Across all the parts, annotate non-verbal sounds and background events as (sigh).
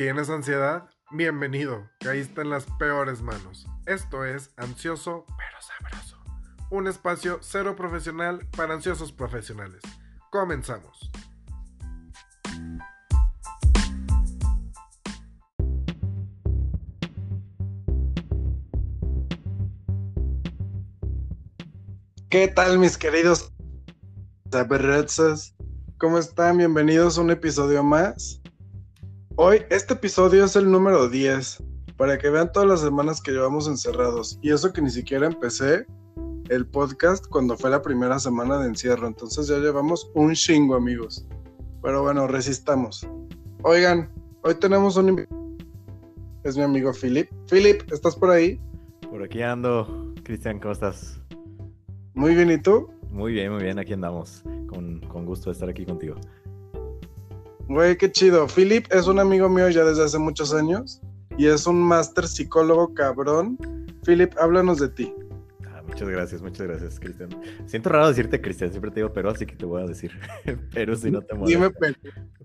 ¿Tienes ansiedad? Bienvenido, caíste en las peores manos. Esto es Ansioso pero Sabroso, un espacio cero profesional para ansiosos profesionales. Comenzamos. ¿Qué tal mis queridos saberretzas? ¿Cómo están? Bienvenidos a un episodio más. Hoy, este episodio es el número 10, para que vean todas las semanas que llevamos encerrados. Y eso que ni siquiera empecé el podcast cuando fue la primera semana de encierro. Entonces ya llevamos un chingo, amigos. Pero bueno, resistamos. Oigan, hoy tenemos un invitado. Es mi amigo Philip. Philip, ¿estás por ahí? Por aquí ando. Cristian, ¿cómo estás? Muy bien, ¿y tú? Muy bien, muy bien, aquí andamos. Con, con gusto de estar aquí contigo. Güey, qué chido. Philip es un amigo mío ya desde hace muchos años y es un máster psicólogo cabrón. Philip, háblanos de ti. Muchas gracias, muchas gracias, Cristian. Siento raro decirte Cristian, siempre te digo pero, así que te voy a decir (laughs) pero si no te molesta.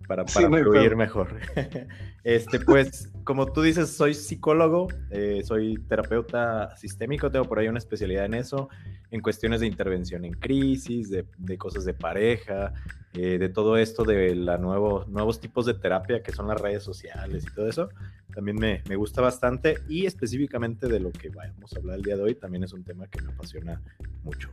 Para, para fluir mejor. (laughs) este, pues, como tú dices, soy psicólogo, eh, soy terapeuta sistémico, tengo por ahí una especialidad en eso, en cuestiones de intervención en crisis, de, de cosas de pareja, eh, de todo esto de la nuevo, nuevos tipos de terapia que son las redes sociales y todo eso, también me, me, gusta bastante y específicamente de lo que vamos a hablar el día de hoy también es un tema que me apasiona mucho.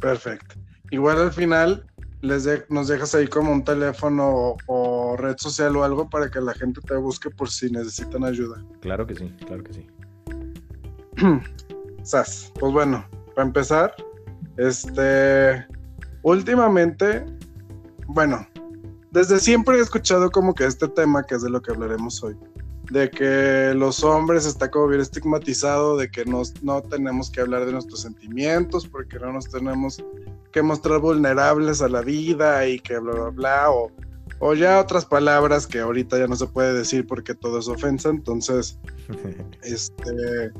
Perfecto. Igual al final les de, nos dejas ahí como un teléfono o, o, red social o algo para que la gente te busque por si necesitan ayuda. Claro que sí, claro que sí. (clears throat) Sas, pues bueno, para empezar, este últimamente, bueno, desde siempre he escuchado como que este tema, que es de lo que hablaremos hoy, de que los hombres está como bien estigmatizado, de que nos, no tenemos que hablar de nuestros sentimientos porque no nos tenemos que mostrar vulnerables a la vida y que bla, bla, bla, o, o ya otras palabras que ahorita ya no se puede decir porque todo es ofensa, entonces, (laughs) este,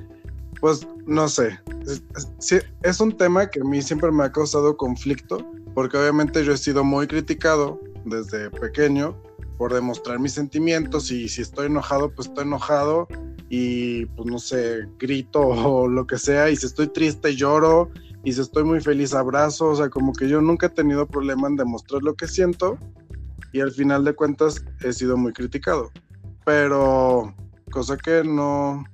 pues no sé, es, es, es, un tema que a mí siempre me ha causado conflicto, porque obviamente yo he sido muy criticado desde pequeño por demostrar mis sentimientos y si estoy enojado, pues estoy enojado y pues no sé, grito (laughs) o lo que sea, y si estoy triste lloro, y si estoy muy feliz abrazo, o sea, como que yo nunca he tenido problema en demostrar lo que siento y al final de cuentas he sido muy criticado, pero cosa que no,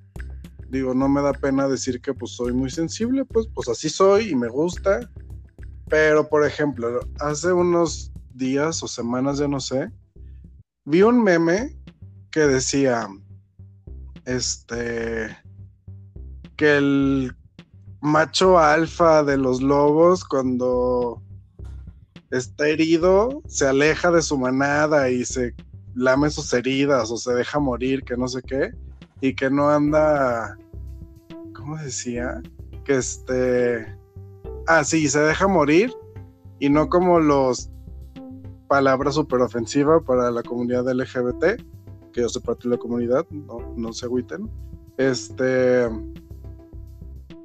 digo, no me da pena decir que pues soy muy sensible, pues, pues así soy y me gusta. Pero, por ejemplo, hace unos días o semanas, ya no sé, vi un meme que decía, este, que el macho alfa de los lobos cuando está herido se aleja de su manada y se lame sus heridas o se deja morir, que no sé qué, y que no anda ¿cómo decía? Que este, ah, sí, se deja morir y no como los palabras súper ofensivas para la comunidad LGBT, que yo soy parte de la comunidad, no, no se agüiten. Este,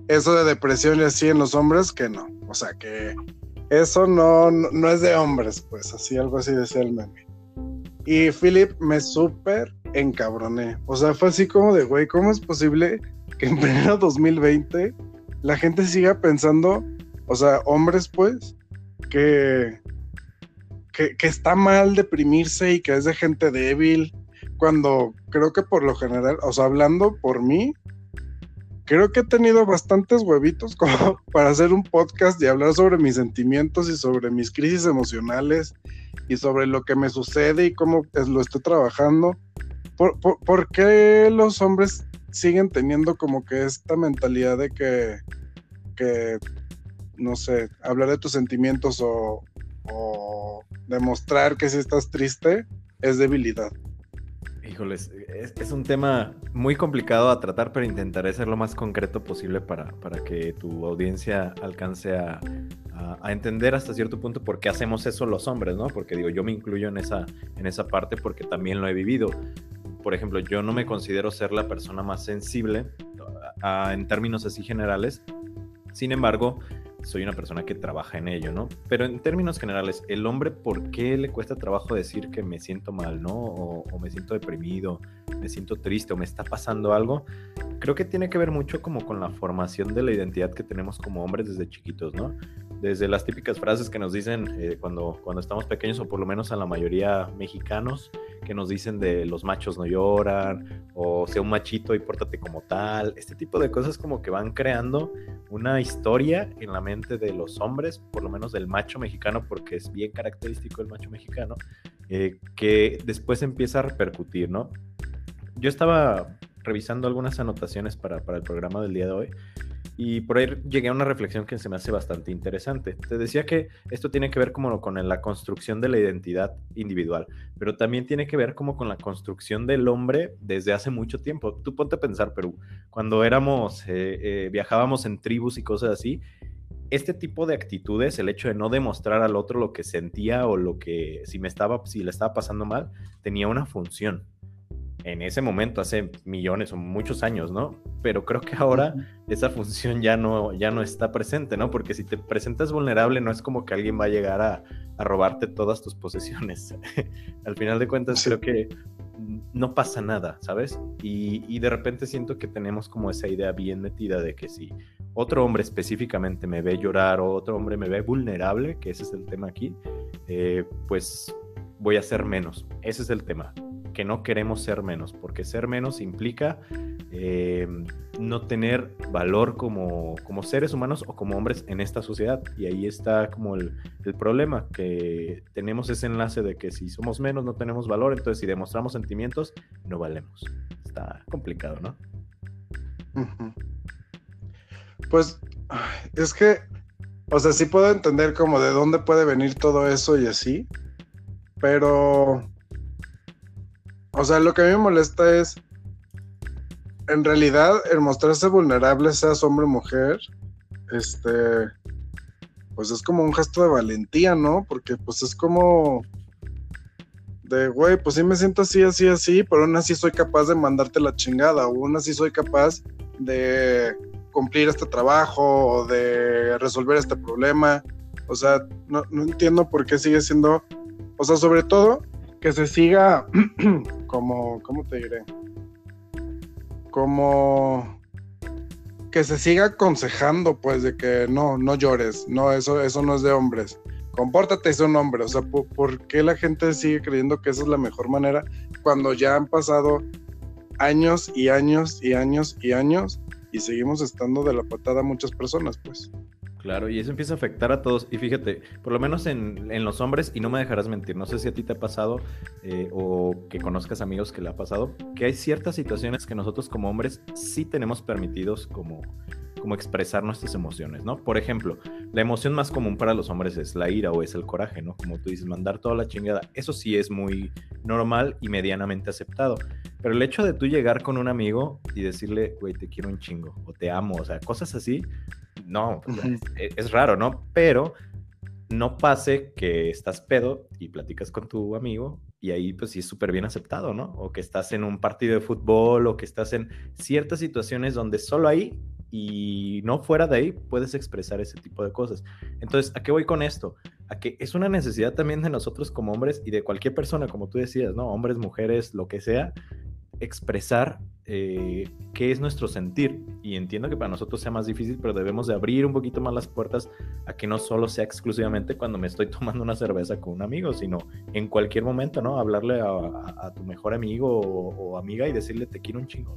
eso de depresión y así en los hombres, que no, o sea, que eso no, no, no es de hombres, pues así, algo así decía el meme. Y Philip me súper encabroné. O sea, fue así como de, güey, ¿cómo es posible que en pleno 2020 la gente siga pensando, o sea, hombres pues, que, que, está mal deprimirse y que es de gente débil, cuando creo que por lo general, o sea, hablando por mí, creo que he tenido bastantes huevitos (laughs) como para hacer un podcast y hablar sobre mis sentimientos y sobre mis crisis emocionales y sobre lo que me sucede y cómo lo estoy trabajando. ¿Por, por, qué los hombres siguen teniendo como que esta mentalidad de que, que no sé, hablar de tus sentimientos o demostrar que si estás triste es debilidad. Híjoles, es, es, un tema muy complicado a tratar, pero intentaré ser lo más concreto posible para, para que tu audiencia alcance a, a, entender hasta cierto punto por qué hacemos eso los hombres, ¿no? Porque digo, yo me incluyo en esa, en esa parte porque también lo he vivido por ejemplo, yo no me considero ser la persona más sensible en términos así generales. Sin embargo, soy una persona que trabaja en ello, ¿no? Pero en términos generales, el hombre, ¿por qué le cuesta trabajo decir que me siento mal, ¿no? O, me siento deprimido, me siento triste o me está pasando algo? Creo que tiene que ver mucho como con la formación de la identidad que tenemos como hombres desde chiquitos, ¿no? Desde las típicas frases que nos dicen eh, cuando, cuando estamos pequeños, o por lo menos a la mayoría mexicanos, que nos dicen de los machos no lloran, o sea un machito y pórtate como tal. Este tipo de cosas como que van creando una historia en la mente de los hombres, por lo menos del macho mexicano, porque es bien característico el macho mexicano, eh, que después empieza a repercutir, ¿no? Yo estaba revisando algunas anotaciones para, para el programa del día de hoy y por ahí llegué a una reflexión que se me hace bastante interesante. Te decía que esto tiene que ver como con la construcción de la identidad individual, pero también tiene que ver como con la construcción del hombre desde hace mucho tiempo. Tú ponte a pensar, Perú, cuando éramos, eh, eh, viajábamos en tribus y cosas así, este tipo de actitudes, el hecho de no demostrar al otro lo que sentía o lo que si me estaba, si le estaba pasando mal, tenía una función en ese momento, hace millones o muchos años, ¿no? Pero creo que ahora esa función ya no, ya no está presente, ¿no? Porque si te presentas vulnerable, no es como que alguien va a llegar a, robarte todas tus posesiones. (laughs) Al final de cuentas, creo que no pasa nada, ¿sabes? Y, y, de repente siento que tenemos como esa idea bien metida de que si otro hombre específicamente me ve llorar o otro hombre me ve vulnerable, que ese es el tema aquí, eh, pues voy a ser menos. Ese es el tema que no queremos ser menos, porque ser menos implica eh, no tener valor como, como, seres humanos o como hombres en esta sociedad. Y ahí está como el, problema, que tenemos ese enlace de que si somos menos no tenemos valor, entonces si demostramos sentimientos, no valemos. Está complicado, ¿no? Pues es que, o sea, sí puedo entender como de dónde puede venir todo eso y así, pero o sea, lo que a mí me molesta es, en realidad, el mostrarse vulnerable, seas hombre o mujer, este, pues es como un gesto de valentía, ¿no? Porque pues es como de, güey, pues sí me siento así, así, así, pero aún así soy capaz de mandarte la chingada, o aún así soy capaz de cumplir este trabajo o de resolver este problema. O sea, no, no entiendo por qué sigue siendo, o sea, sobre todo que se siga (clears throat) como, ¿cómo te diré? Como que se siga aconsejando, pues, de que no, no llores, no, eso, eso no es de hombres. Compórtate, es un hombre. O sea, ¿por, qué la gente sigue creyendo que esa es la mejor manera cuando ya han pasado años y años y años y años y seguimos estando de la patada muchas personas, pues? Claro, y eso empieza a afectar a todos. Y fíjate, por lo menos en, los hombres, y no me dejarás mentir, no sé si a ti te ha pasado eh, o que conozcas amigos que le ha pasado, que hay ciertas situaciones que nosotros como hombres sí tenemos permitidos como, como expresar nuestras emociones, ¿no? Por ejemplo, la emoción más común para los hombres es la ira o es el coraje, ¿no? Como tú dices, mandar toda la chingada. Eso sí es muy normal y medianamente aceptado. Pero el hecho de tú llegar con un amigo y decirle, güey, te quiero un chingo o te amo, o sea, cosas así, no, es, raro, ¿no? Pero no pase que estás pedo y platicas con tu amigo y ahí pues sí es súper bien aceptado, ¿no? O que estás en un partido de fútbol o que estás en ciertas situaciones donde solo ahí y no fuera de ahí puedes expresar ese tipo de cosas. Entonces, ¿a qué voy con esto? A que es una necesidad también de nosotros como hombres y de cualquier persona, como tú decías, ¿no? Hombres, mujeres, lo que sea, expresar eh, qué es nuestro sentir. Y entiendo que para nosotros sea más difícil, pero debemos de abrir un poquito más las puertas a que no solo sea exclusivamente cuando me estoy (laughs) tomando una cerveza con un amigo, sino en cualquier momento, ¿no? Hablarle a, tu mejor amigo o, amiga y decirle te quiero un chingo.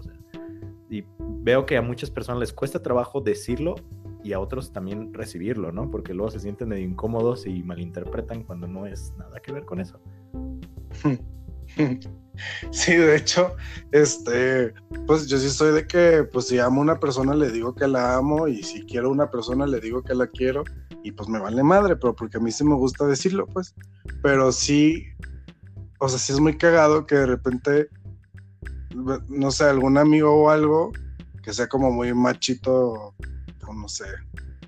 y veo que a muchas personas les cuesta trabajo decirlo y a otros también recibirlo, ¿no? Porque luego se sienten medio incómodos y malinterpretan cuando no es nada que ver con eso. (laughs) Sí, de hecho, este, pues yo sí soy de que, pues si amo a una persona le digo que la amo y si quiero a una persona le digo que la quiero y pues me vale madre, pero porque a mí sí me gusta decirlo, pues. Pero sí, o sea, sí es muy cagado que de repente, no sé, algún amigo o algo que sea como muy machito, o no sé,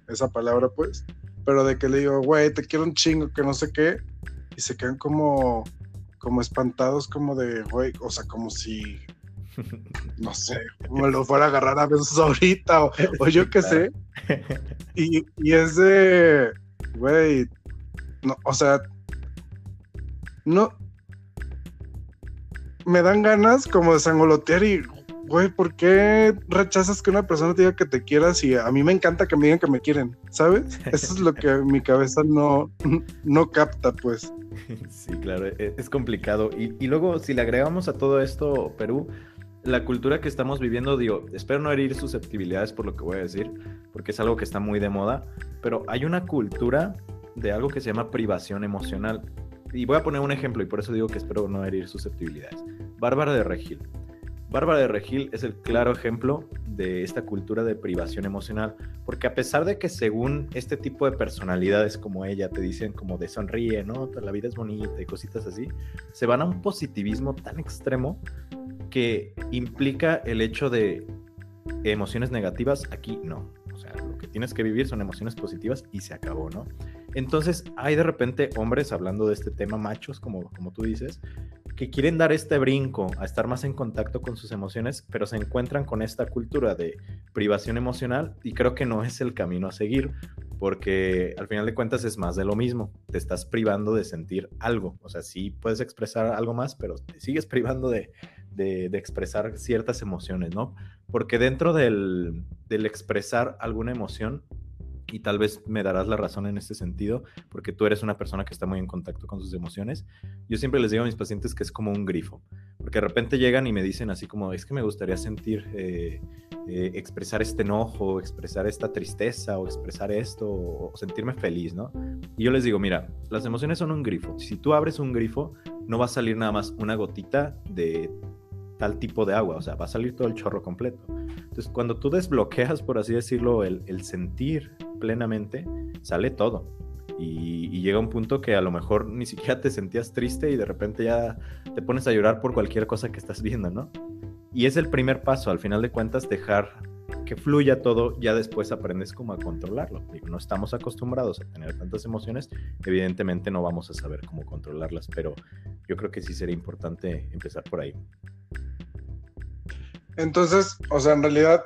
esa palabra, pues, pero de que le digo, güey, te quiero un chingo, que no sé qué, y se quedan como como espantados, como de, güey, o sea, como si, (laughs) no sé, me lo fuera a agarrar a besos ahorita o, yo qué sé. (laughs) Y, y es de, güey, no, o sea, no, me dan ganas como de sangolotear y, güey, ¿por qué rechazas que una persona te diga que te quieras y a mí me encanta que me digan que me quieren, ¿sabes? Eso es lo que (laughs) mi cabeza no, no capta, pues. Sí, claro, e, es complicado. Y, y luego, si le agregamos a todo esto, Perú, la cultura que estamos viviendo, digo, espero no herir susceptibilidades por lo que voy a decir, porque es algo que está muy de moda, pero hay una cultura de algo que se llama privación emocional. Y voy a poner un ejemplo, y por eso digo que espero no herir susceptibilidades. Bárbara de Regil. Bárbara de Regil es el claro ejemplo de esta cultura de privación emocional, porque a pesar de que según este tipo de personalidades como ella te dicen como de sonríe, ¿no? La vida es bonita y cositas así, se van a un positivismo tan extremo que implica el hecho de emociones negativas, aquí no. O sea, lo que tienes que vivir son emociones positivas y se acabó, ¿no? Entonces hay de repente hombres hablando de este tema, machos, como, como tú dices, que quieren dar este brinco a estar más en contacto con sus emociones, pero se encuentran con esta cultura de privación emocional y creo que no es el camino a seguir, porque al final de cuentas es más de lo mismo, te estás privando de sentir algo, o sea, sí puedes expresar algo más, pero te sigues (laughs) privando de, de, expresar ciertas emociones, ¿no? Porque dentro del, del expresar alguna emoción, y tal vez me darás la razón en este sentido, porque tú eres una persona que está muy en contacto con sus emociones. Yo siempre les digo a mis pacientes que es como un grifo, porque de repente llegan y me dicen así como, es que me gustaría sentir, eh, eh, expresar este enojo, expresar esta tristeza, o expresar esto, o sentirme feliz, ¿no? Y yo les digo, mira, las emociones son un grifo. Si tú abres un grifo, no va a salir nada más una gotita de tal tipo de agua, o sea, va a salir todo el chorro completo. Entonces, cuando tú desbloqueas, por así decirlo, el, sentir plenamente, sale todo. Y, llega un punto que a lo mejor ni siquiera te sentías triste y de repente ya te pones a llorar por cualquier cosa que estás viendo, ¿no? Y es el primer paso, al final de cuentas, dejar que fluya todo, ya después aprendes cómo a controlarlo. No estamos acostumbrados a tener tantas emociones, evidentemente no vamos a saber cómo controlarlas, pero yo creo que sí sería importante empezar por ahí. Entonces, o sea, en realidad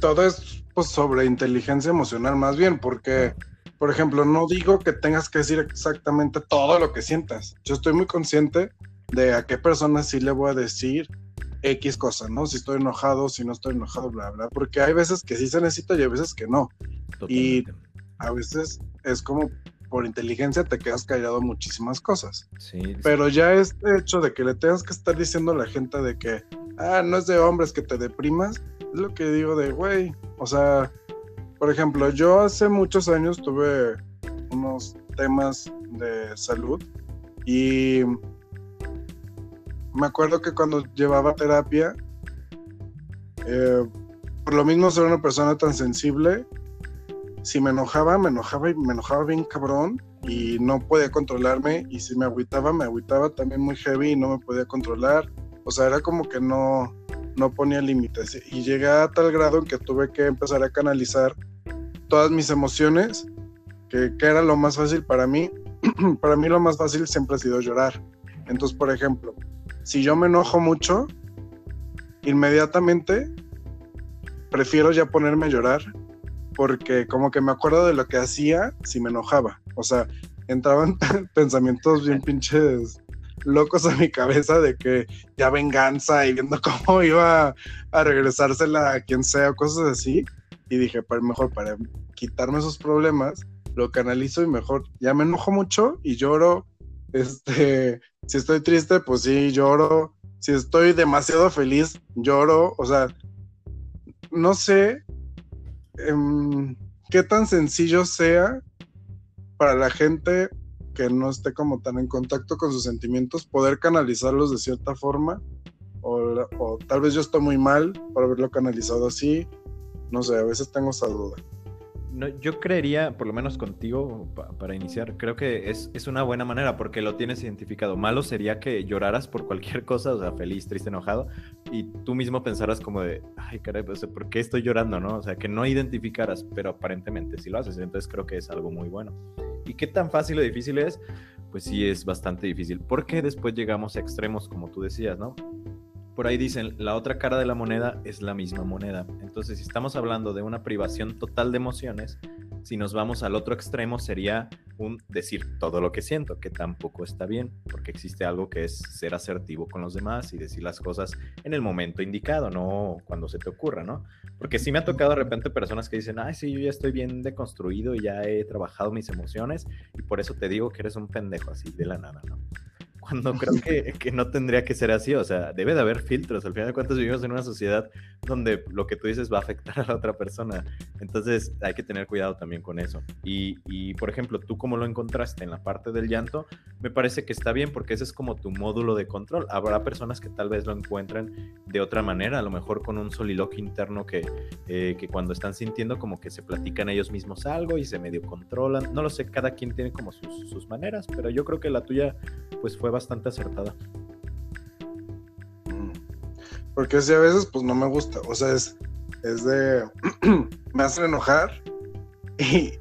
todo es pues, sobre inteligencia emocional más bien, porque, por ejemplo, no digo que tengas que decir exactamente todo lo que sientas. Yo estoy muy consciente de a qué persona sí le voy a decir X cosa, ¿no? Si estoy enojado, si no estoy enojado, bla, bla, porque hay veces que sí se necesita y hay veces que no. Y a veces es como por inteligencia te quedas callado muchísimas cosas. Sí, Pero ya este hecho de que le tengas que estar diciendo a la gente de que, ah, no es de hombres que te deprimas, es lo que digo de, güey, o sea, por ejemplo, yo hace muchos años tuve unos temas de salud y me acuerdo que cuando llevaba terapia, eh, por lo mismo ser una persona tan sensible, si me enojaba, me enojaba y me enojaba bien cabrón y no podía controlarme y si me agüitaba, me agüitaba también muy heavy y no me podía controlar. O sea, era como que no, no ponía límites y llegué a tal grado en que tuve que empezar a canalizar todas mis emociones, que, que era lo más fácil para mí. (clears throat) para mí lo más fácil siempre ha sido llorar. Entonces, por ejemplo, si yo me enojo mucho, inmediatamente prefiero ya ponerme a llorar porque como que me acuerdo de lo que hacía si me enojaba. O sea, entraban (laughs) pensamientos bien pinches locos a mi cabeza de que ya venganza y viendo (laughs) cómo iba a regresársela a quien sea, cosas así. Y dije, para mejor para quitarme esos problemas, lo canalizo y mejor ya me enojo mucho y lloro. Este, si estoy triste, pues sí, lloro. Si estoy demasiado feliz, lloro. O sea, no sé Em, qué tan sencillo sea para la gente que no esté como tan en contacto con sus sentimientos, poder canalizarlos de cierta forma, o, tal vez yo estoy muy mal por haberlo canalizado así, no sé, a veces tengo esa duda yo creería, por lo menos contigo, para iniciar, creo que es, es, una buena manera porque lo tienes identificado. Malo sería que lloraras por cualquier cosa, o sea, feliz, triste, enojado, y tú mismo pensaras como de, ay, caray, pues, ¿por qué estoy llorando, no? O sea, que no identificaras, pero aparentemente sí lo haces, entonces creo que es algo muy bueno. ¿Y qué tan fácil o difícil es? Pues sí, es bastante difícil, porque después llegamos a extremos, como tú decías, ¿no? Por ahí dicen, la otra cara de la moneda es la misma moneda. Entonces, si estamos hablando de una privación total de emociones, si nos vamos al otro extremo sería un decir todo lo que siento, que tampoco está bien, porque existe algo que es ser asertivo con los demás y decir las cosas en el momento indicado, no cuando se te ocurra, ¿no? Porque sí me ha tocado de repente personas que dicen, ay, sí, yo ya estoy bien deconstruido y ya he trabajado mis emociones y por eso te digo que eres un pendejo así de la nada, ¿no? Cuando creo que, que, no tendría que ser así. O sea, debe de haber filtros. Al final de cuentas vivimos en una sociedad donde lo que tú dices va a afectar a la otra persona. Entonces hay que tener cuidado también con eso. Y, y por ejemplo, tú como lo encontraste en la parte del llanto, me parece que está bien porque ese es como tu módulo de control. Habrá personas que tal vez lo encuentren de otra manera, a lo mejor con un soliloquio interno que, eh, que cuando están sintiendo como que se platican ellos mismos algo y se medio controlan. No lo sé, cada quien tiene como sus, sus maneras, pero yo creo que la tuya pues fue bastante acertada. Mm. Porque si a veces pues no me gusta, o sea, es, es de, (clears throat) me hace enojar y,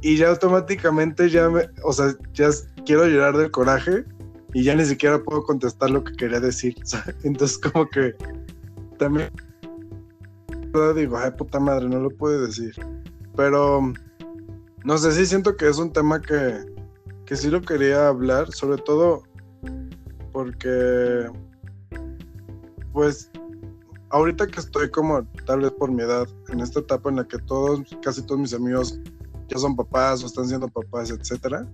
y ya automáticamente ya me, o sea, ya quiero llorar del coraje y ya ni siquiera puedo contestar lo que quería decir. (laughs) Entonces como que también digo, ay puta madre, no lo puedo decir. Pero no sé, sí siento que es un tema que, que sí lo quería hablar, sobre todo porque, pues, ahorita que estoy como, tal vez por mi edad, en esta etapa en la que todos, casi todos mis amigos ya son papás o están siendo papás, etcétera,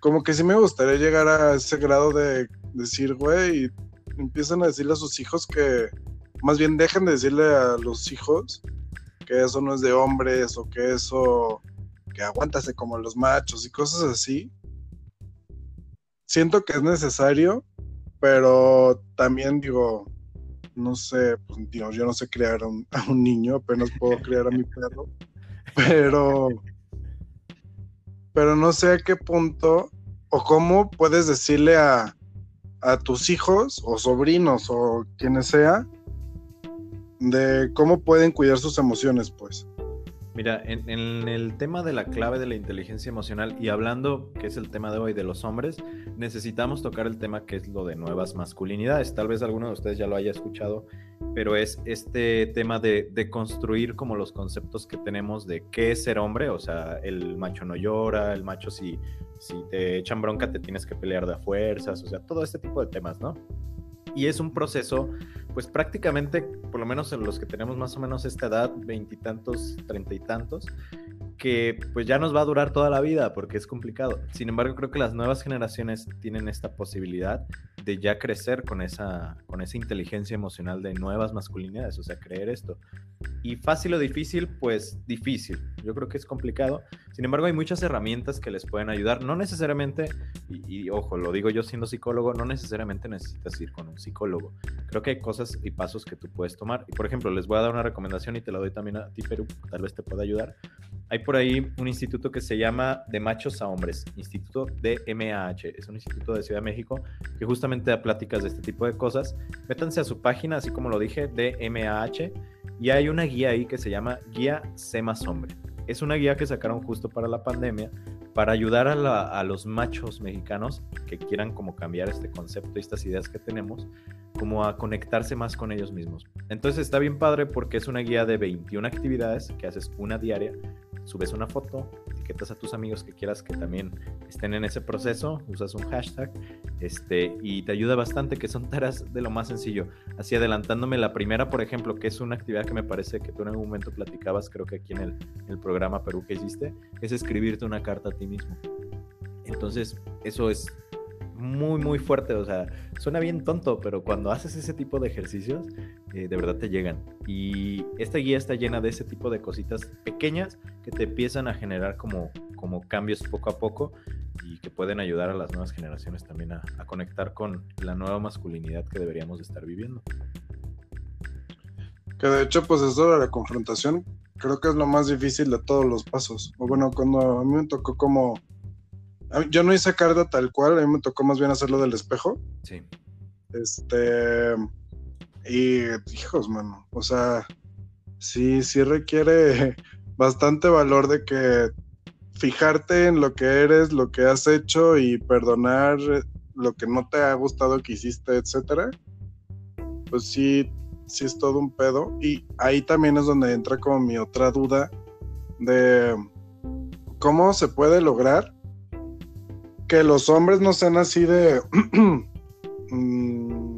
como que sí me gustaría llegar a ese grado de decir, güey, empiezan a decirle a sus hijos que, más bien dejen de decirle a los hijos que eso no es de hombres o que eso, que aguántase como los machos y cosas así. Siento que es necesario pero también digo, no sé, pues digo, yo no sé crear (laughs) a un, niño, apenas puedo crear a mi perro, (laughs) pero, pero no sé a qué punto o cómo puedes decirle a, a tus hijos o sobrinos o quienes sea de cómo pueden cuidar sus emociones, pues. Mira, en, el tema de la clave de la inteligencia emocional y hablando, que es el tema de hoy de los hombres, necesitamos tocar el tema que es lo de nuevas masculinidades. Tal vez alguno de ustedes ya lo haya escuchado, pero es este tema de, de construir como los conceptos que tenemos de qué es ser hombre, o sea, el macho no llora, el macho si, si te echan bronca te tienes que pelear de a fuerzas, o sea, todo este tipo de temas, ¿no? y es un proceso, pues prácticamente, por lo menos en los que tenemos más o menos esta edad, veintitantos, treinta y tantos, que pues ya nos va a durar toda la vida porque es complicado. Sin embargo, creo que las nuevas generaciones tienen esta posibilidad de ya crecer con esa, con esa inteligencia emocional de nuevas masculinidades, o sea, creer esto. Y fácil o difícil, pues difícil. Yo creo que es complicado. Sin embargo, hay muchas herramientas que les pueden ayudar. No necesariamente, y, ojo, lo digo yo siendo psicólogo, no necesariamente necesitas ir con un psicólogo. Creo que hay cosas y pasos que tú puedes tomar. Y por ejemplo, les voy a dar una recomendación y te la doy también a ti, Perú, tal vez te pueda ayudar hay por ahí un instituto que se llama De Machos a Hombres, Instituto de MAH. Es un instituto de Ciudad de México que justamente da pláticas de este tipo de cosas. Métanse a su página, así como lo dije, de MAH, y hay una guía ahí que se llama Guía C más Hombre. Es una guía que sacaron justo para la pandemia para ayudar a, los machos mexicanos que quieran como cambiar este concepto y estas ideas que tenemos como a conectarse más con ellos mismos. Entonces está bien padre porque es una guía de 21 actividades que haces una diaria subes una foto, etiquetas a tus amigos que quieras que también estén en ese proceso, usas un hashtag este, y te ayuda bastante, que son tareas de lo más sencillo. Así adelantándome la primera, por ejemplo, que es una actividad que me parece que tú en algún momento platicabas, creo que aquí en el, el programa Perú que hiciste, es escribirte una carta Entonces, eso es muy, muy fuerte. O sea, suena bien tonto, pero cuando haces ese tipo de ejercicios, eh, de verdad te llegan. Y esta guía está llena de ese tipo de cositas pequeñas que te empiezan a generar como, como cambios poco a poco y que pueden ayudar a las nuevas generaciones también a, a conectar con la nueva masculinidad que deberíamos estar viviendo. Que de hecho, pues eso de la confrontación creo que es lo más difícil de todos los pasos. O bueno, cuando a mí me tocó como yo no hice carta tal cual, a mí me tocó más bien hacerlo del espejo. Sí. Este. Y, hijos, mano. O sea, sí, sí requiere (laughs) bastante valor de que fijarte en lo que eres, lo que has hecho y perdonar lo que no te ha gustado que hiciste, etcétera. pues sí, sí es todo un pedo. Y ahí también es donde entra como mi otra duda de cómo se puede lograr que los hombres no sean así de, (clears throat) mm,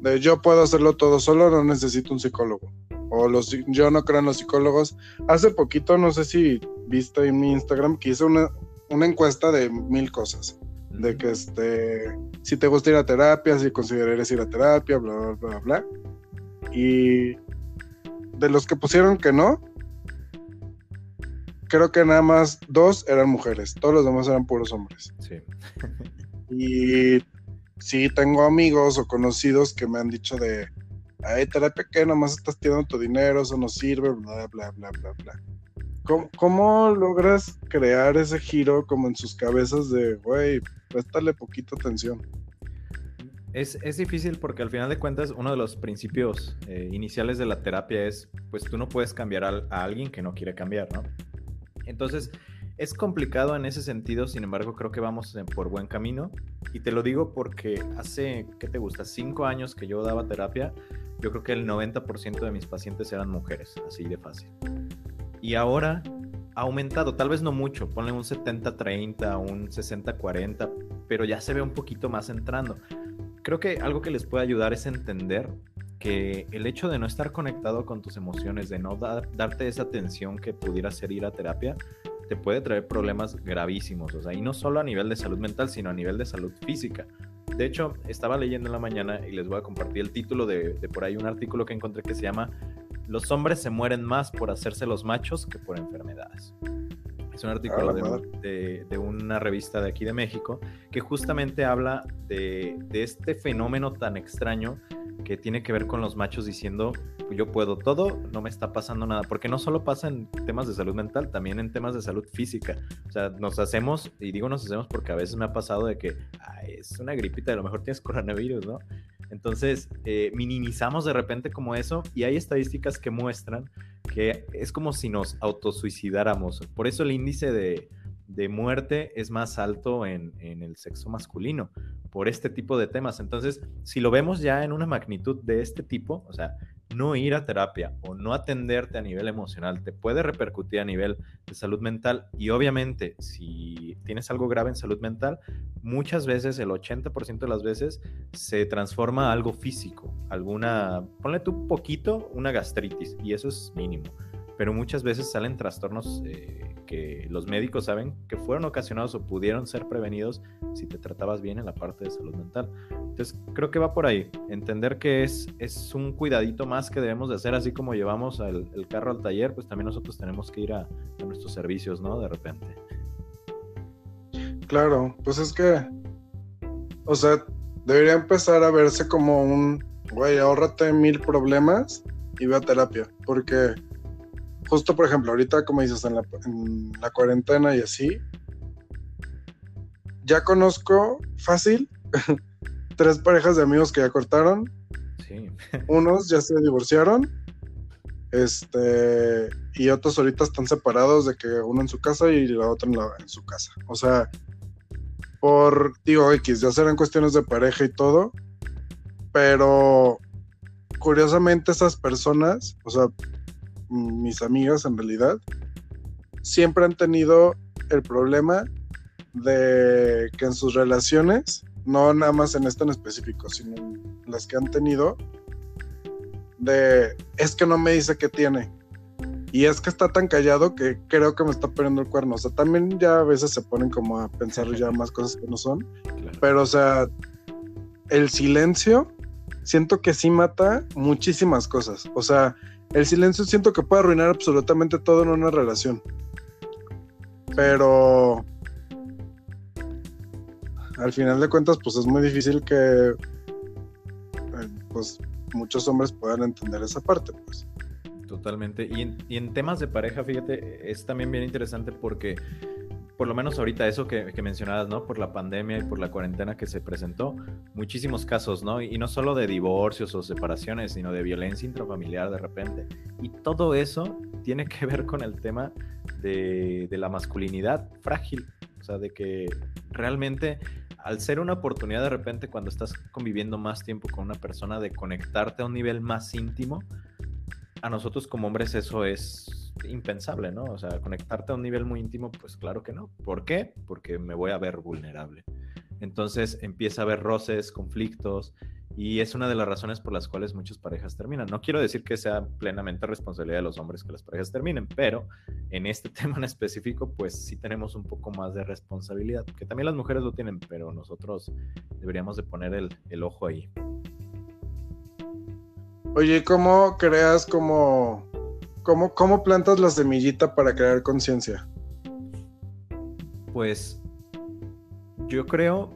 de yo puedo hacerlo todo solo, no necesito un psicólogo. O los, yo no creo en los psicólogos. Hace poquito, no sé si viste en mi Instagram, que hice una, una encuesta de mil cosas. De que este, si te gusta ir a terapia, si considerarías ir a terapia, bla, bla, bla, bla. Y de los que pusieron que no, creo que nada más dos eran mujeres, todos los demás eran puros hombres. Sí. (laughs) y sí, tengo amigos o conocidos que me han dicho de, ay, terapia que nomás estás tirando tu dinero, eso no sirve, bla, bla, bla, bla, bla. ¿Cómo, logras crear ese giro como en sus cabezas de, güey, préstale poquito atención? Es, es, difícil porque al final de cuentas uno de los principios eh, iniciales de la terapia es, pues tú no puedes cambiar a, a, alguien que no quiere cambiar, ¿no? Entonces, es complicado en ese sentido, sin embargo, creo que vamos por buen camino. Y te lo digo porque hace, ¿qué te gusta? Cinco años que yo daba terapia, yo creo que el 90% de mis pacientes eran mujeres, así de fácil y ahora ha aumentado, tal vez no mucho, ponle un 70-30, un 60-40, pero ya se ve un poquito más entrando. Creo que algo que les puede ayudar es entender que el hecho de no estar conectado con tus emociones, de no darte esa atención que pudiera ser ir a terapia, te puede traer problemas gravísimos, o sea, y no solo a nivel de salud mental, sino a nivel de salud física. De hecho, estaba leyendo en la mañana y les voy a compartir el título de, de por ahí un artículo que encontré que se llama los hombres se mueren más por hacerse los machos que por enfermedades. Es un artículo ah, de, una revista de aquí de México que justamente habla de, este fenómeno tan extraño que tiene que ver con los machos diciendo yo puedo todo, no me está pasando nada, porque no solo pasa en temas de salud mental, también en temas de salud física. O sea, nos hacemos, y digo nos hacemos porque a veces me ha pasado de que es una gripita, a lo mejor tienes coronavirus, ¿no? Entonces, eh, minimizamos de repente como eso y hay estadísticas que muestran que es como si nos autosuicidáramos. Por eso el índice de, muerte es más alto en, en, el sexo masculino, por este tipo de temas. Entonces, si lo vemos ya en una magnitud de este tipo, o sea, no ir a terapia o no atenderte a nivel emocional te puede repercutir a nivel de salud mental y obviamente si tienes algo grave en salud mental, muchas veces, el 80% de las veces, se transforma a algo físico, alguna, ponle tú poquito, una gastritis y eso es mínimo, pero muchas veces salen trastornos eh, que los médicos saben que fueron ocasionados o pudieron ser prevenidos si te tratabas bien en la parte de salud mental. Entonces, creo que va por ahí. Entender que es, es un cuidadito más que debemos de hacer, así como llevamos el, carro al taller, pues también nosotros tenemos que ir a, a nuestros servicios, ¿no? De repente. Claro, pues es que, o sea, debería empezar a verse como un, güey, ahórrate mil problemas y ve a terapia, porque justo por ejemplo, ahorita como dices, en la, cuarentena y así, ya conozco fácil (laughs) tres parejas de amigos que ya cortaron. Sí. Unos ya se divorciaron. Este, y otros ahorita están separados de que uno en su casa y la otra en, en su casa. O sea, por, digo, X, ya serán cuestiones de pareja y todo. Pero curiosamente esas personas, o sea, mis amigas en realidad, siempre han tenido el problema de que en sus relaciones, no nada más en esta en específico, sino en las que han tenido, de es que no me dice qué tiene. Y es que está tan callado que creo que me está poniendo el cuerno. O sea, también ya a veces se ponen como a pensar ya más cosas que no son. Pero, o sea, el silencio siento que sí mata muchísimas cosas. O sea, el silencio siento que puede arruinar absolutamente todo en una relación. Pero al final de cuentas, pues es muy difícil que eh, pues muchos hombres puedan entender esa parte, pues. Totalmente. Y en, y en temas de pareja, fíjate, es también bien interesante porque por lo menos ahorita eso que, mencionabas, ¿no? Por la pandemia y por la cuarentena que se presentó, muchísimos casos, ¿no? Y no solo de divorcios o separaciones, sino de violencia intrafamiliar de repente. Y todo eso tiene que ver con el tema de, de la masculinidad frágil, o sea, de que realmente al ser una oportunidad de repente cuando estás conviviendo más tiempo con una persona de conectarte a un nivel más íntimo, a nosotros como hombres eso es impensable, ¿no? O sea, conectarte a un nivel muy íntimo, pues claro que no. ¿Por qué? Porque me voy a ver vulnerable. Entonces empieza a haber roces, conflictos, y es una de las razones por las cuales muchas parejas terminan. No quiero decir que sea plenamente responsabilidad de los hombres que las parejas terminen, pero en este (laughs) tema en específico, pues sí tenemos un poco más de responsabilidad, que también las mujeres lo tienen, pero nosotros deberíamos de poner el, el ojo ahí. Oye, ¿cómo creas como... ¿Cómo, ¿Cómo plantas la semillita para crear conciencia? Pues yo creo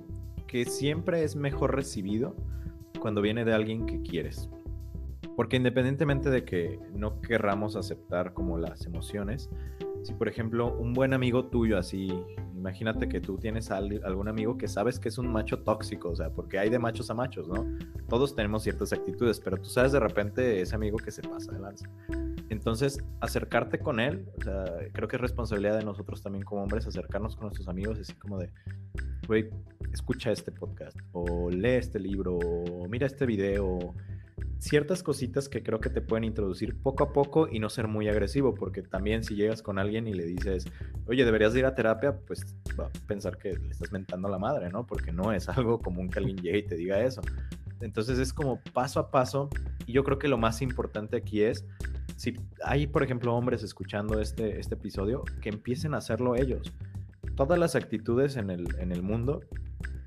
que siempre es mejor recibido cuando viene de alguien que quieres. Porque independientemente de que no querramos aceptar como las emociones, si por ejemplo un buen amigo tuyo así, imagínate que tú tienes algún amigo que sabes que es un macho tóxico, o sea, porque hay de machos a machos, ¿no? Todos tenemos ciertas actitudes, pero tú sabes de repente ese amigo que se pasa de lanza. Entonces, acercarte con él, o sea, creo que es responsabilidad de nosotros también como hombres acercarnos con nuestros amigos, así como de, güey, escucha este podcast, o lee este libro, o mira este video, ciertas cositas que creo que te pueden introducir poco a poco y no ser muy agresivo, porque también si llegas con alguien y le dices, oye, deberías ir a terapia, pues va a pensar que le estás mentando a la madre, ¿no? Porque no es (laughs) algo común que alguien llegue y te diga eso. Entonces es como paso a paso y yo creo que lo más importante aquí es, si hay, por ejemplo, hombres escuchando este, este episodio, que empiecen a hacerlo ellos todas las actitudes en el, en el mundo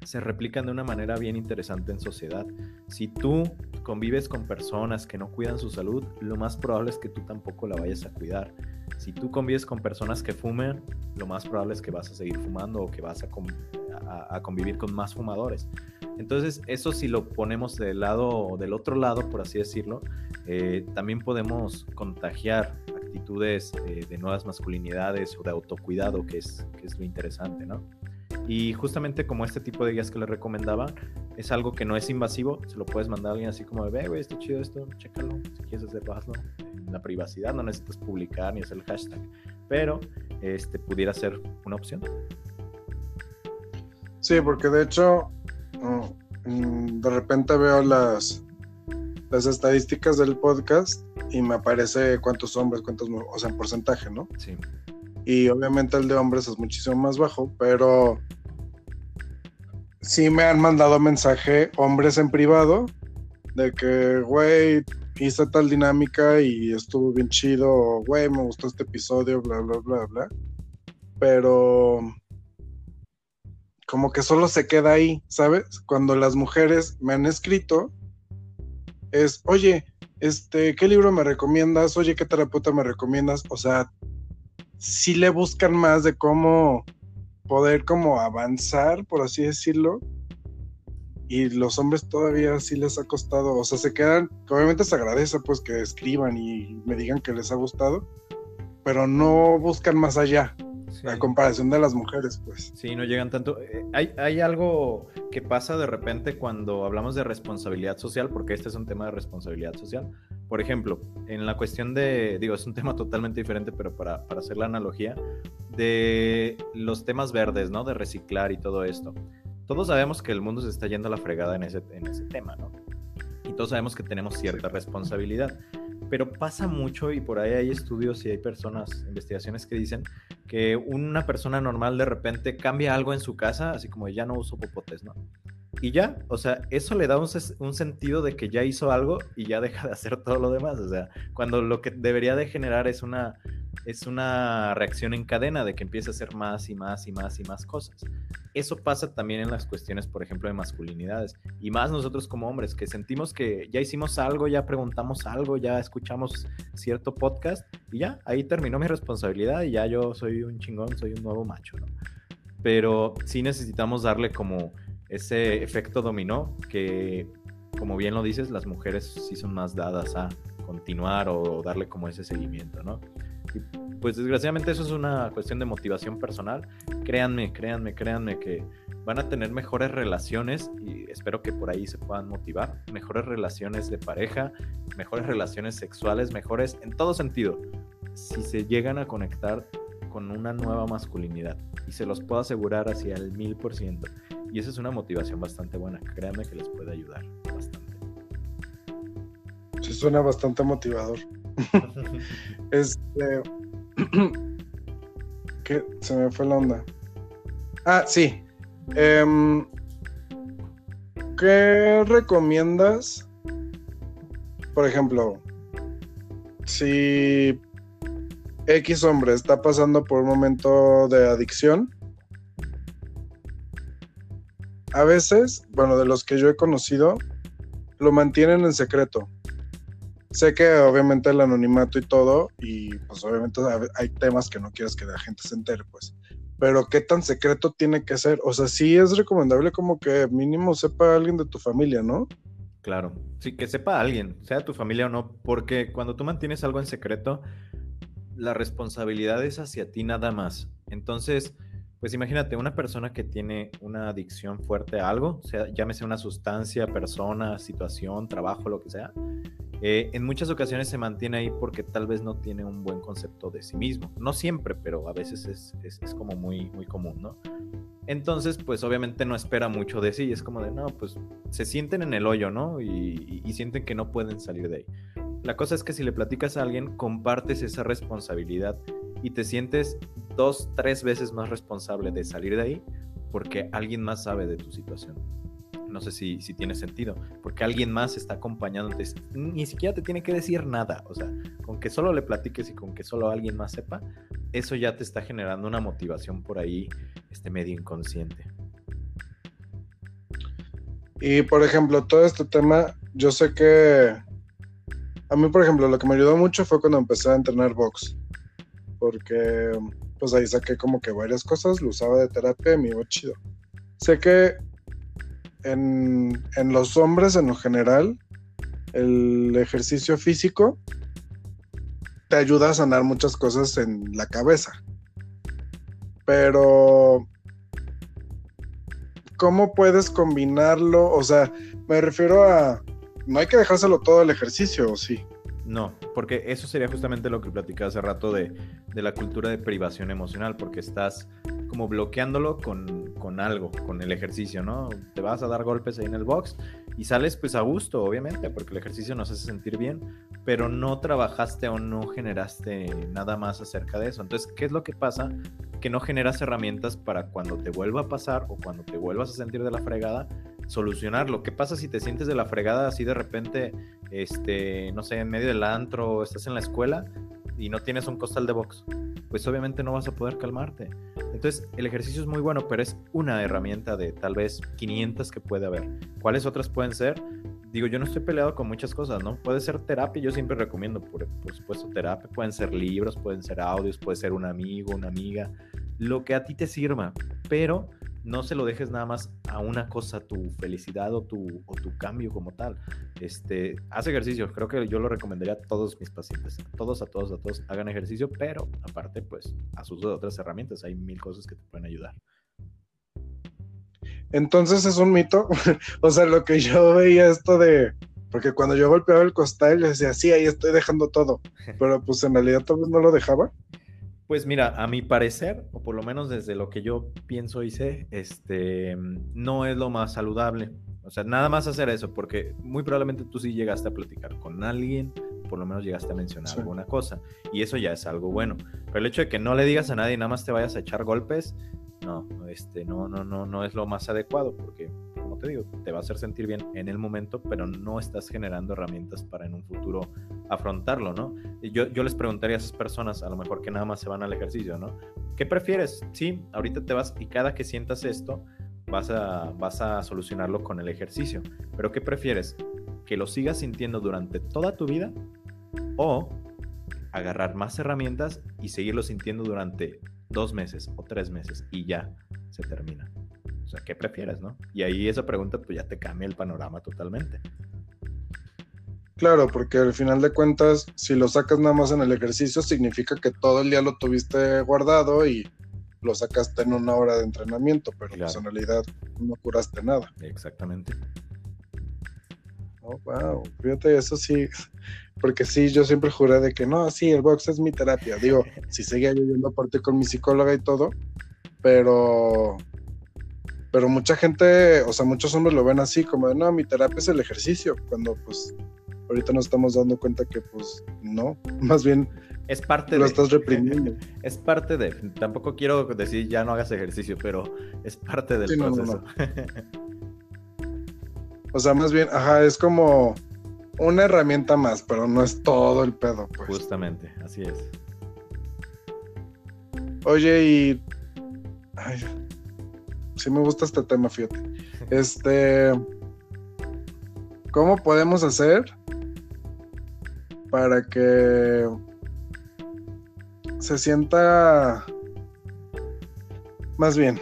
se replican de una manera bien interesante en sociedad. Si tú convives con personas que no cuidan su salud, lo más probable es que tú tampoco la vayas a cuidar. Si tú convives con personas que fumen, lo más probable es que vas a seguir fumando o que vas a, convivir con más fumadores. Entonces, eso si lo ponemos del lado, del otro lado, por así decirlo, eh, también podemos contagiar actitudes eh, de nuevas masculinidades o de autocuidado, que es, que es lo interesante, ¿no? Y justamente como este tipo de guías que les recomendaba, es algo que no es invasivo, se lo puedes mandar a alguien así como ve, güey, está chido esto, chécalo, si quieres hacerlo, hazlo. En la privacidad, no necesitas publicar ni hacer el hashtag, pero este pudiera ser una opción. Sí, porque de hecho, mm, de repente veo las, las estadísticas del podcast y me aparece cuántos hombres, cuántos, o sea, en porcentaje, ¿no? Sí. Y obviamente el de hombres es muchísimo más bajo, pero sí me han mandado mensaje hombres en privado de que, güey, hice tal dinámica y estuvo bien chido, güey, me gustó este episodio, bla, bla, bla, bla. Pero como que solo se queda ahí, ¿sabes? Cuando las mujeres me han escrito, es, oye, este, ¿qué libro me recomiendas? Oye, ¿qué terapeuta me recomiendas? O sea, si le buscan más de cómo poder como avanzar, por así decirlo. Y los hombres todavía sí les ha costado, o sea, se quedan, obviamente se agradece pues que escriban y me digan que les ha gustado, pero no buscan más allá. A comparación de las mujeres, pues. Sí, no llegan tanto. Eh, hay, hay, algo que pasa de repente cuando hablamos de responsabilidad social, porque este es un tema de responsabilidad social. Por ejemplo, en la cuestión de, digo, es un (laughs) tema totalmente diferente, pero para, para hacer la analogía, de los temas verdes, ¿no? De reciclar y todo esto. Todos sabemos que el mundo se está yendo a la fregada en ese, en ese tema, ¿no? Y todos sabemos que tenemos cierta responsabilidad pero pasa mucho y por ahí hay estudios y hay personas, investigaciones que dicen que una persona normal de repente cambia algo en su casa, así como ya no uso popotes, ¿no? Y ya, o sea, eso le da un, un, sentido de que ya hizo algo y ya (laughs) deja de hacer todo lo demás, o sea, cuando lo que debería de generar es una es una reacción en cadena de que empieza a hacer más y más y más y más cosas. Eso pasa también en las cuestiones, por ejemplo, de masculinidades. Y más nosotros como hombres, que sentimos que ya hicimos algo, ya preguntamos algo, ya escuchamos cierto podcast y ya, ahí terminó mi responsabilidad y ya yo soy un chingón, soy un nuevo macho, ¿no? Pero sí necesitamos darle como ese efecto dominó que, como bien lo dices, las mujeres sí son más dadas a continuar o darle como ese seguimiento, ¿no? pues desgraciadamente eso es una cuestión de motivación personal. Créanme, créanme, créanme que van a tener mejores relaciones y espero que por ahí se puedan motivar. Mejores relaciones de pareja, mejores relaciones sexuales, mejores en todo sentido. Si se llegan a conectar con una nueva masculinidad y se los puedo asegurar hacia el mil por ciento Y esa es una motivación bastante buena. Créanme que les puede ayudar bastante. Sí, suena bastante motivador. (laughs) este. (clears throat) ¿Qué? Se me fue la onda. Ah, sí. Em, ¿Qué recomiendas? Por ejemplo, si X hombre está pasando por un momento de adicción, a veces, bueno, de los que yo he conocido, lo mantienen en secreto. Sé que obviamente el anonimato y todo, y pues obviamente hay temas que no quieres que la gente se entere, pues. Pero qué tan secreto tiene que ser. O sea, sí es recomendable como que mínimo sepa alguien de tu familia, ¿no? Claro, sí, que sepa alguien, sea tu familia o no, porque cuando tú mantienes algo en secreto, la responsabilidad es hacia ti nada más. Entonces, pues imagínate, una persona que tiene una adicción fuerte a algo, llámese una sustancia, persona, situación, trabajo, lo que sea, eh, en muchas ocasiones se mantiene ahí porque tal vez no tiene un buen concepto de sí mismo. No siempre, pero a veces es, es como muy, muy común, ¿no? Entonces, pues obviamente no espera mucho de sí, y es como de, no, pues se sienten en el hoyo, ¿no? Y, sienten que no pueden salir de ahí. La cosa es que si le platicas a alguien, compartes esa responsabilidad y te sientes dos, tres veces más responsable de salir de ahí porque alguien más sabe de tu situación no sé si, si tiene sentido, porque alguien más está acompañándote, ni siquiera te tiene que decir nada, o sea, con que solo le platiques y con que solo alguien más sepa, eso ya te está generando una motivación por ahí, este medio inconsciente. Y por ejemplo, todo este tema, yo sé que a mí, por ejemplo, lo que me ayudó mucho fue cuando empecé a entrenar box, porque pues ahí saqué como que varias cosas, lo usaba de terapia y me iba chido. Sé que en, los hombres en lo general, el ejercicio físico te ayuda a sanar muchas cosas en la cabeza. Pero, ¿cómo puedes combinarlo? O sea, me refiero a, no hay que dejárselo todo el ejercicio, ¿o sí? No, porque eso sería justamente lo que platicaba hace rato de, de la cultura de privación emocional, porque estás como bloqueándolo con, con, algo, con el ejercicio, ¿no? Te vas a dar golpes ahí en el box y sales pues a gusto, obviamente, porque el ejercicio nos hace sentir bien, pero no trabajaste o no generaste nada más acerca de eso. Entonces, ¿qué es lo que pasa? Que no generas herramientas para cuando te vuelva a pasar o cuando te vuelvas a sentir de la fregada, solucionarlo. ¿Qué pasa si te sientes de la fregada así de repente, este, no sé, en medio del antro, estás en la escuela y no tienes un costal de box? Pues obviamente no vas a poder calmarte. Entonces, el ejercicio es muy bueno, pero es una herramienta de tal vez 500 que puede haber. ¿Cuáles otras pueden ser? Digo, yo no estoy peleado con muchas cosas, ¿no? Puede ser terapia, yo siempre recomiendo, por, por supuesto, terapia. Pueden ser libros, pueden ser audios, puede ser un amigo, una amiga, lo que a ti te sirva, pero no se lo dejes nada más a una cosa, tu felicidad o tu, o tu cambio como tal. Este, haz ejercicio, creo que yo lo recomendaría a todos mis pacientes, a todos, a todos, a todos, hagan ejercicio, pero aparte, pues, a sus otras herramientas, hay mil cosas que te pueden ayudar. Entonces es un mito, (laughs) o sea, lo que yo veía esto de, porque cuando yo golpeaba el costal, yo decía, sí, ahí estoy dejando todo, (laughs) pero pues en realidad todo no lo dejaba. Pues mira, a mi parecer, o por lo menos desde lo que yo pienso y sé, este, no es lo más saludable. O sea, nada más hacer eso, porque muy probablemente tú sí llegaste a platicar con alguien, por lo menos llegaste a mencionar alguna cosa, y eso ya es algo bueno. Pero el hecho de que no le digas a nadie, nada más te vayas a echar golpes, no, este, no, no, no, no es lo más adecuado, porque te digo, te va a hacer sentir bien en el momento, pero no estás generando herramientas para en un futuro afrontarlo, ¿no? Yo, yo les preguntaría a esas personas, a lo mejor que nada más se van al ejercicio, ¿no? ¿Qué prefieres? Sí, ahorita te vas y cada que sientas esto, vas a, vas a solucionarlo con el ejercicio, pero ¿qué prefieres? ¿Que lo sigas sintiendo durante toda tu vida o agarrar más herramientas y seguirlo sintiendo durante dos meses o tres meses y ya se termina? O sea, ¿qué prefieres, no? Y ahí esa pregunta pues ya te cambia el panorama totalmente. Claro, porque al final de cuentas, si lo sacas nada más en el ejercicio, significa que todo el día lo tuviste guardado y lo sacaste en una hora de entrenamiento, pero pues en realidad no curaste nada. Exactamente. Oh, wow, fíjate, eso sí, (laughs) porque sí, yo siempre juré de que no, sí, el box es mi terapia. Digo, (laughs) si seguía yo yendo aparte con mi psicóloga y todo, pero pero mucha gente, o sea, muchos hombres lo ven así, como de, no, mi terapia es el ejercicio, cuando pues ahorita nos estamos dando cuenta que pues no, (laughs) más bien es parte lo estás reprimiendo. Es parte de, tampoco quiero decir ya no hagas ejercicio, pero es parte del proceso. O sea, más bien, ajá, es como una herramienta más, pero no es todo el pedo, pues. Justamente, así es. Oye, y. Ay, sí me gusta este tema, fíjate. (laughs) Este. ¿Cómo podemos hacer para que se sienta más bien,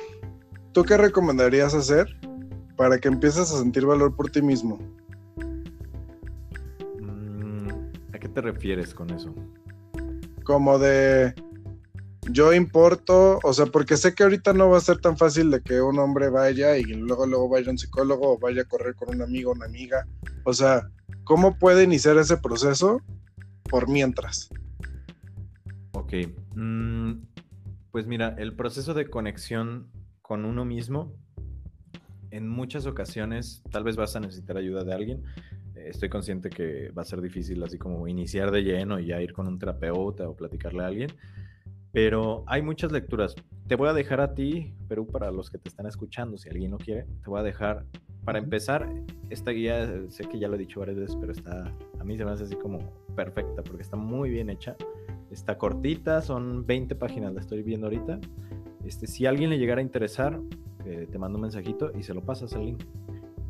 ¿tú qué recomendarías hacer para que empieces a sentir valor por ti mismo? Mm, ¿A qué te refieres con eso? Como de yo importo, o sea, porque sé que ahorita no va a ser tan fácil de que un hombre vaya y luego luego vaya un psicólogo o vaya a correr con un amigo una amiga. O sea, ¿cómo puede iniciar ese proceso por mientras? Ok. Mm, pues mira, el proceso de conexión con uno mismo, en muchas ocasiones tal vez vas a necesitar ayuda de alguien. Eh, estoy consciente que va a ser difícil así como iniciar de lleno y ya ir con un terapeuta o platicarle a alguien, pero hay muchas lecturas. Te voy a dejar a ti, Perú, para los que te están escuchando, si alguien no quiere, te voy a dejar, para empezar, esta guía, sé que ya lo he dicho varias veces, pero está, a mí se me hace así como perfecta, porque está muy bien hecha. Está cortita, son 20 páginas, la estoy viendo ahorita. Este, si a alguien le llegara a interesar, eh, te mando un mensajito y se lo pasas al link.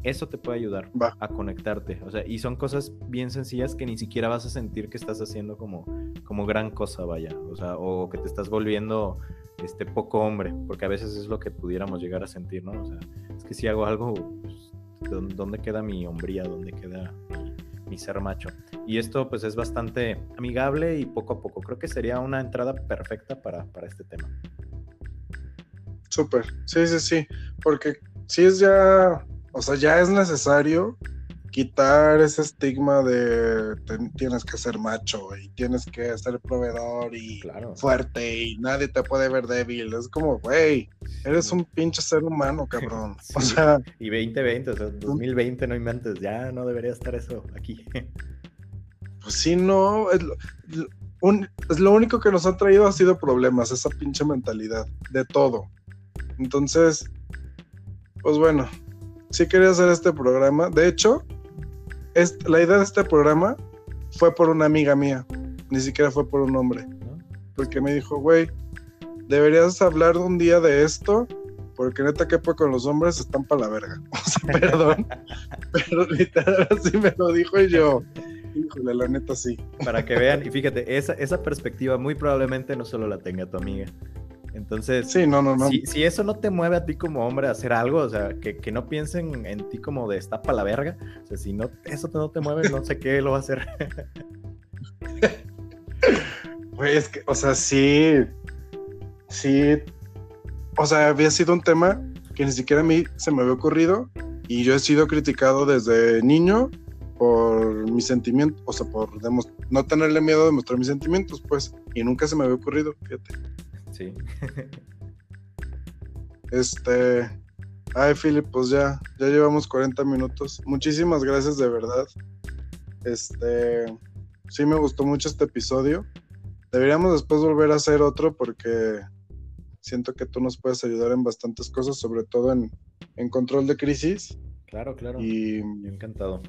Eso te puede ayudar a conectarte. O sea, y son cosas bien sencillas que ni siquiera vas a sentir que estás haciendo como, como gran cosa, vaya. O sea, o que te estás volviendo este poco hombre, porque a veces es lo que pudiéramos llegar a sentir, ¿no? O sea, es que si hago algo, pues, ¿dónde queda mi hombría? ¿Dónde queda mi ser macho. Y esto pues es bastante amigable y poco a poco. Creo que sería una entrada perfecta para, para este tema. Súper, sí, sí, sí, porque si es ya, o sea, ya es necesario quitar ese estigma de tienes que ser macho y tienes que ser proveedor y fuerte y nadie te puede ver débil. Es como, güey, eres un pinche ser humano, (laughs) cabrón. O sea. Y 2020, o sea, 2020 no inventes, ya no debería estar eso aquí. Pues sí, no. Es lo, es lo único que nos ha traído ha sido problemas, esa pinche mentalidad, de todo. Entonces, pues bueno, sí quería hacer este programa. De hecho, la idea de este programa fue por una amiga mía, ni siquiera fue por un hombre. Porque me dijo, güey, deberías hablar un día de esto, porque neta que pues con los hombres están para la verga. (laughs) O sea, perdón, (laughs) pero literal así me lo dijo y yo, híjole, la neta sí. Para que vean, y fíjate, esa, esa perspectiva muy probablemente no solo la tenga tu amiga. Entonces, sí, no, no, no. Si, eso no te mueve a ti como hombre a hacer algo, o sea, que, no piensen en ti como de esta la verga, o sea, si no, eso no te mueve, no sé qué lo va a hacer. (laughs) Güey, es que, o sea, sí, sí, o sea, había sido un tema que ni siquiera a mí se me había ocurrido y yo he sido criticado desde niño por mis sentimientos, o sea, por no tenerle miedo de mostrar mis sentimientos, pues, y nunca se me había ocurrido, fíjate. Sí. este. Ay, Philip, pues ya, ya llevamos 40 minutos. Muchísimas gracias de verdad. Este. Sí, me gustó mucho este episodio. Deberíamos después volver a hacer otro porque siento que tú nos puedes ayudar en bastantes cosas, sobre todo en, control de crisis. Claro, claro. Y encantado.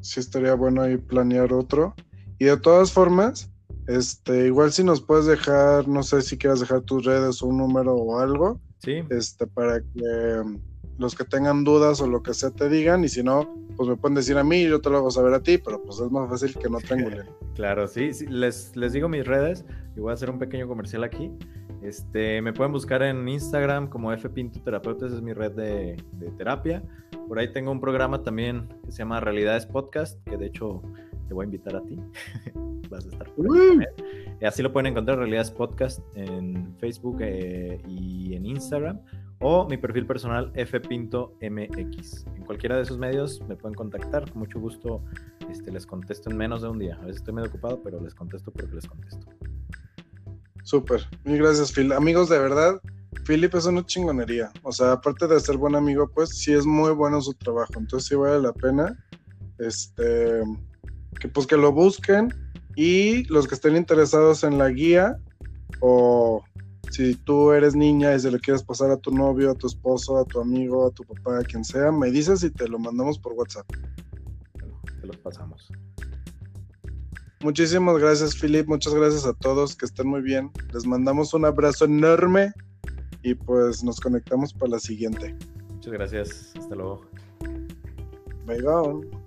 Sí, estaría bueno ahí planear otro. Y de todas formas, este, igual si nos puedes dejar, no sé si quieras dejar tus redes o un número o algo. Sí. Este, para que los que tengan dudas o lo que sea te digan, y si no, pues me pueden decir a mí y yo te lo hago saber a ti, pero pues es más fácil que no triangulen. (laughs) claro, sí, sí. Les, les digo mis redes y voy a hacer un pequeño comercial aquí. Este, me pueden buscar en Instagram como Terapeuta, esa es mi red de, de terapia. Por ahí tengo un programa también que se llama Realidades Podcast, que de hecho te voy a invitar a ti. (laughs) Vas a estar por ahí eh, Así lo pueden encontrar Realidades Podcast en Facebook eh, y en Instagram. O mi perfil personal fpintomx. En cualquiera de esos medios me pueden contactar. Con mucho gusto este, les contesto en menos de un día. A veces estoy medio ocupado, pero les contesto porque les contesto. Súper. Mil gracias, Phil. Amigos, de verdad, Philip es una chingonería. O sea, aparte de ser buen amigo, pues sí es muy bueno su trabajo. Entonces sí vale la pena. Este, que pues que lo busquen. Y los que estén interesados en la guía, o si tú eres niña y se lo quieres pasar a tu novio, a tu esposo, a tu amigo, a tu papá, a quien sea, me dices y te lo mandamos por WhatsApp. te los pasamos. Muchísimas gracias, Philip. Muchas gracias a todos. Que estén muy bien. Les mandamos un abrazo enorme y pues nos conectamos para la siguiente. Muchas gracias. Hasta luego. Bye, bye.